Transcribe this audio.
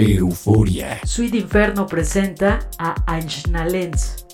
Euforia. Sweet Inferno presenta a Lenz.